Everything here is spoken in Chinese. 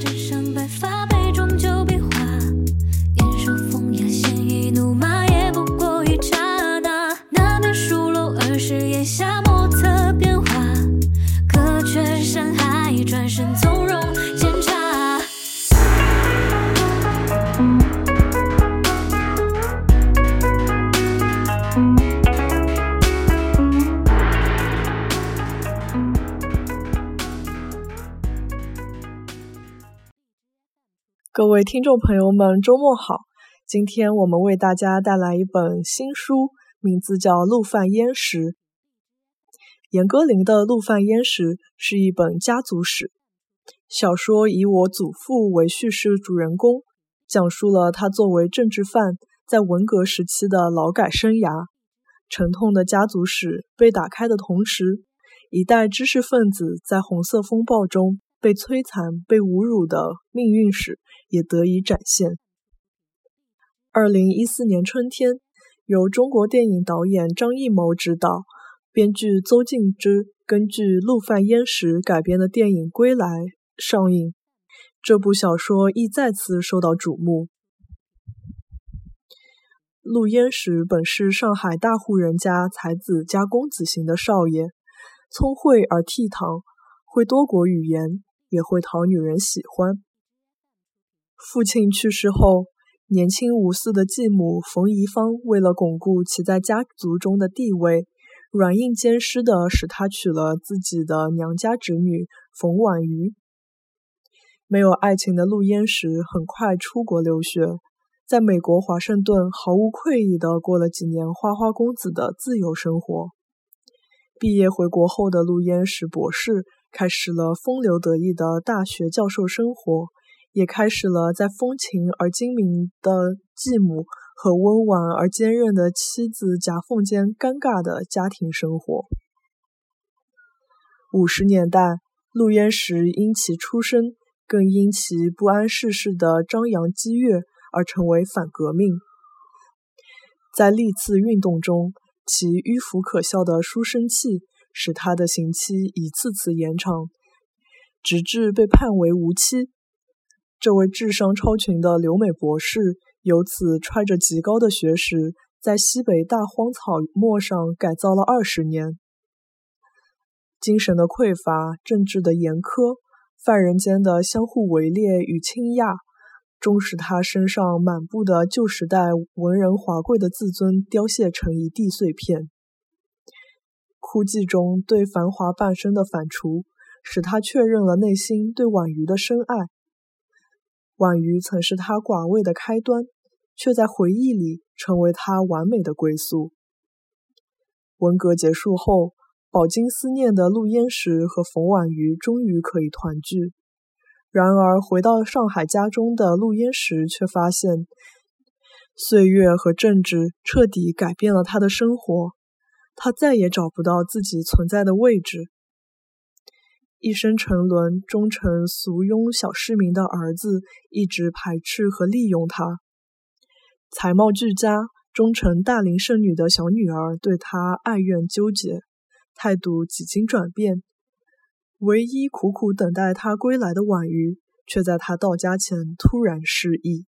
只想白发。各位听众朋友们，周末好！今天我们为大家带来一本新书，名字叫《陆犯焉识》。严歌苓的《陆犯焉识》是一本家族史小说，以我祖父为叙事主人公，讲述了他作为政治犯在文革时期的劳改生涯。沉痛的家族史被打开的同时，一代知识分子在红色风暴中被摧残、被侮辱的命运史。也得以展现。二零一四年春天，由中国电影导演张艺谋执导、编剧邹静之根据《陆犯焉识》改编的电影《归来》上映。这部小说亦再次受到瞩目。陆焉识本是上海大户人家才子加公子型的少爷，聪慧而倜傥，会多国语言，也会讨女人喜欢。父亲去世后，年轻无嗣的继母冯怡芳为了巩固其在家族中的地位，软硬兼施地使他娶了自己的娘家侄女冯婉瑜。没有爱情的陆焉识很快出国留学，在美国华盛顿毫无愧意地过了几年花花公子的自由生活。毕业回国后的陆焉识博士开始了风流得意的大学教授生活。也开始了在风情而精明的继母和温婉而坚韧的妻子夹缝间尴尬的家庭生活。五十年代，陆焉识因其出身，更因其不谙世事的张扬激越而成为反革命。在历次运动中，其迂腐可笑的书生气使他的刑期一次次延长，直至被判为无期。这位智商超群的留美博士，由此揣着极高的学识，在西北大荒草漠上改造了二十年。精神的匮乏，政治的严苛，犯人间的相互围猎与倾轧，终使他身上满布的旧时代文人华贵的自尊凋谢成一地碎片。哭泣中对繁华半生的反刍，使他确认了内心对婉瑜的深爱。婉瑜曾是他寡味的开端，却在回忆里成为他完美的归宿。文革结束后，饱经思念的陆焉识和冯婉瑜终于可以团聚。然而，回到上海家中的陆焉识却发现，岁月和政治彻底改变了他的生活，他再也找不到自己存在的位置。一生沉沦、终成俗庸小市民的儿子，一直排斥和利用他；才貌俱佳、终成大龄剩女的小女儿，对他爱怨纠结，态度几经转变。唯一苦苦等待他归来的婉瑜，却在他到家前突然失忆。